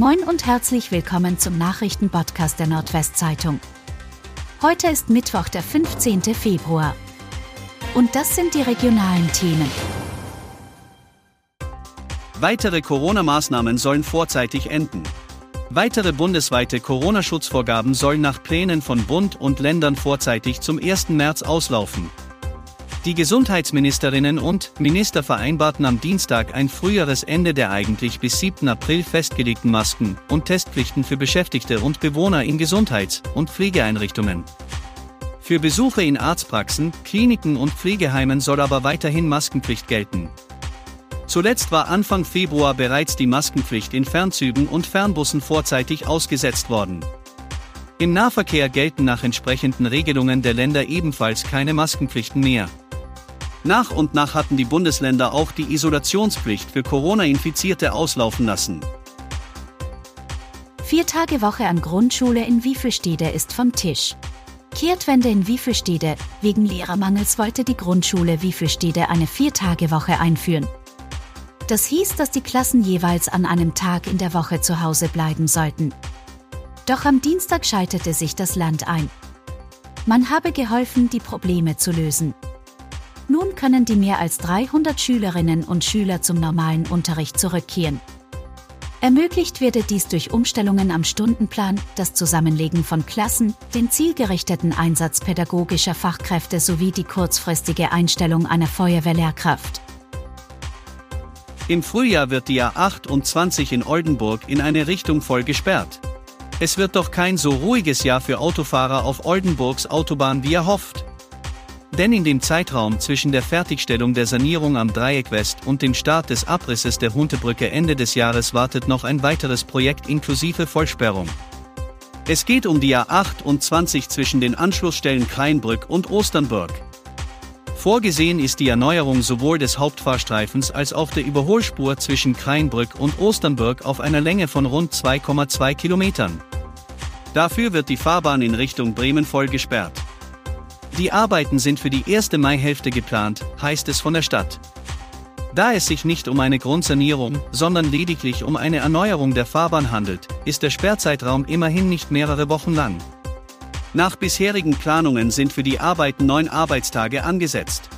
Moin und herzlich willkommen zum Nachrichtenpodcast der Nordwestzeitung. Heute ist Mittwoch, der 15. Februar. Und das sind die regionalen Themen. Weitere Corona-Maßnahmen sollen vorzeitig enden. Weitere bundesweite Corona-Schutzvorgaben sollen nach Plänen von Bund und Ländern vorzeitig zum 1. März auslaufen. Die Gesundheitsministerinnen und Minister vereinbarten am Dienstag ein früheres Ende der eigentlich bis 7. April festgelegten Masken- und Testpflichten für Beschäftigte und Bewohner in Gesundheits- und Pflegeeinrichtungen. Für Besuche in Arztpraxen, Kliniken und Pflegeheimen soll aber weiterhin Maskenpflicht gelten. Zuletzt war Anfang Februar bereits die Maskenpflicht in Fernzügen und Fernbussen vorzeitig ausgesetzt worden. Im Nahverkehr gelten nach entsprechenden Regelungen der Länder ebenfalls keine Maskenpflichten mehr. Nach und nach hatten die Bundesländer auch die Isolationspflicht für Corona-Infizierte auslaufen lassen. Vier Tage Woche an Grundschule in Wiefelstede ist vom Tisch. Kehrtwende in Wiefelstede. Wegen Lehrermangels wollte die Grundschule Wiefelstede eine Viertagewoche einführen. Das hieß, dass die Klassen jeweils an einem Tag in der Woche zu Hause bleiben sollten. Doch am Dienstag schaltete sich das Land ein. Man habe geholfen, die Probleme zu lösen. Nun können die mehr als 300 Schülerinnen und Schüler zum normalen Unterricht zurückkehren. Ermöglicht werde dies durch Umstellungen am Stundenplan, das Zusammenlegen von Klassen, den zielgerichteten Einsatz pädagogischer Fachkräfte sowie die kurzfristige Einstellung einer Feuerwehrlehrkraft. Im Frühjahr wird die A28 in Oldenburg in eine Richtung voll gesperrt. Es wird doch kein so ruhiges Jahr für Autofahrer auf Oldenburgs Autobahn wie erhofft. Denn in dem Zeitraum zwischen der Fertigstellung der Sanierung am Dreieck West und dem Start des Abrisses der Huntebrücke Ende des Jahres wartet noch ein weiteres Projekt inklusive Vollsperrung. Es geht um die A28 zwischen den Anschlussstellen Kreinbrück und Osternburg. Vorgesehen ist die Erneuerung sowohl des Hauptfahrstreifens als auch der Überholspur zwischen Kreinbrück und Osternburg auf einer Länge von rund 2,2 Kilometern. Dafür wird die Fahrbahn in Richtung Bremen voll gesperrt. Die Arbeiten sind für die erste Maihälfte geplant, heißt es von der Stadt. Da es sich nicht um eine Grundsanierung, sondern lediglich um eine Erneuerung der Fahrbahn handelt, ist der Sperrzeitraum immerhin nicht mehrere Wochen lang. Nach bisherigen Planungen sind für die Arbeiten neun Arbeitstage angesetzt.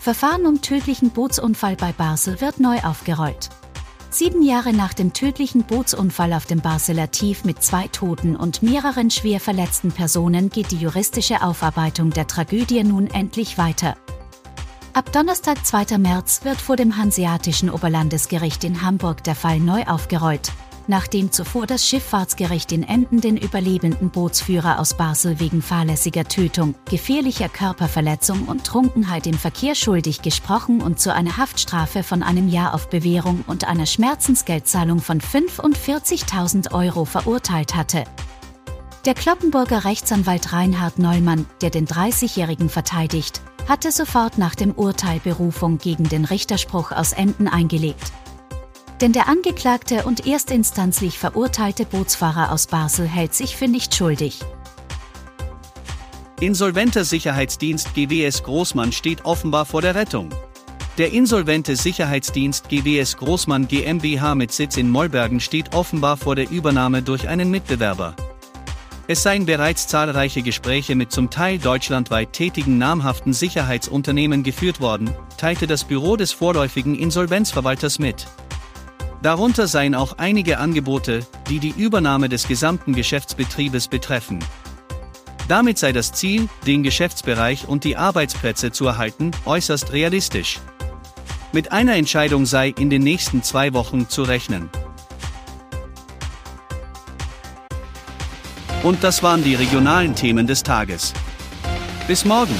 Verfahren um tödlichen Bootsunfall bei Basel wird neu aufgerollt. Sieben Jahre nach dem tödlichen Bootsunfall auf dem Barceler Tief mit zwei Toten und mehreren schwer verletzten Personen geht die juristische Aufarbeitung der Tragödie nun endlich weiter. Ab Donnerstag, 2. März, wird vor dem Hanseatischen Oberlandesgericht in Hamburg der Fall neu aufgerollt, nachdem zuvor das Schifffahrtsgericht in Emden den überlebenden Bootsführer aus Basel wegen fahrlässiger Tötung, gefährlicher Körperverletzung und Trunkenheit im Verkehr schuldig gesprochen und zu einer Haftstrafe von einem Jahr auf Bewährung und einer Schmerzensgeldzahlung von 45.000 Euro verurteilt hatte. Der Kloppenburger Rechtsanwalt Reinhard Neumann, der den 30-Jährigen verteidigt, hatte sofort nach dem Urteil Berufung gegen den Richterspruch aus Emden eingelegt. Denn der angeklagte und erstinstanzlich verurteilte Bootsfahrer aus Basel hält sich für nicht schuldig. Insolventer Sicherheitsdienst GWS Großmann steht offenbar vor der Rettung. Der insolvente Sicherheitsdienst GWS Großmann GmbH mit Sitz in Mollbergen steht offenbar vor der Übernahme durch einen Mitbewerber. Es seien bereits zahlreiche Gespräche mit zum Teil deutschlandweit tätigen namhaften Sicherheitsunternehmen geführt worden, teilte das Büro des vorläufigen Insolvenzverwalters mit. Darunter seien auch einige Angebote, die die Übernahme des gesamten Geschäftsbetriebes betreffen. Damit sei das Ziel, den Geschäftsbereich und die Arbeitsplätze zu erhalten, äußerst realistisch. Mit einer Entscheidung sei in den nächsten zwei Wochen zu rechnen. Und das waren die regionalen Themen des Tages. Bis morgen!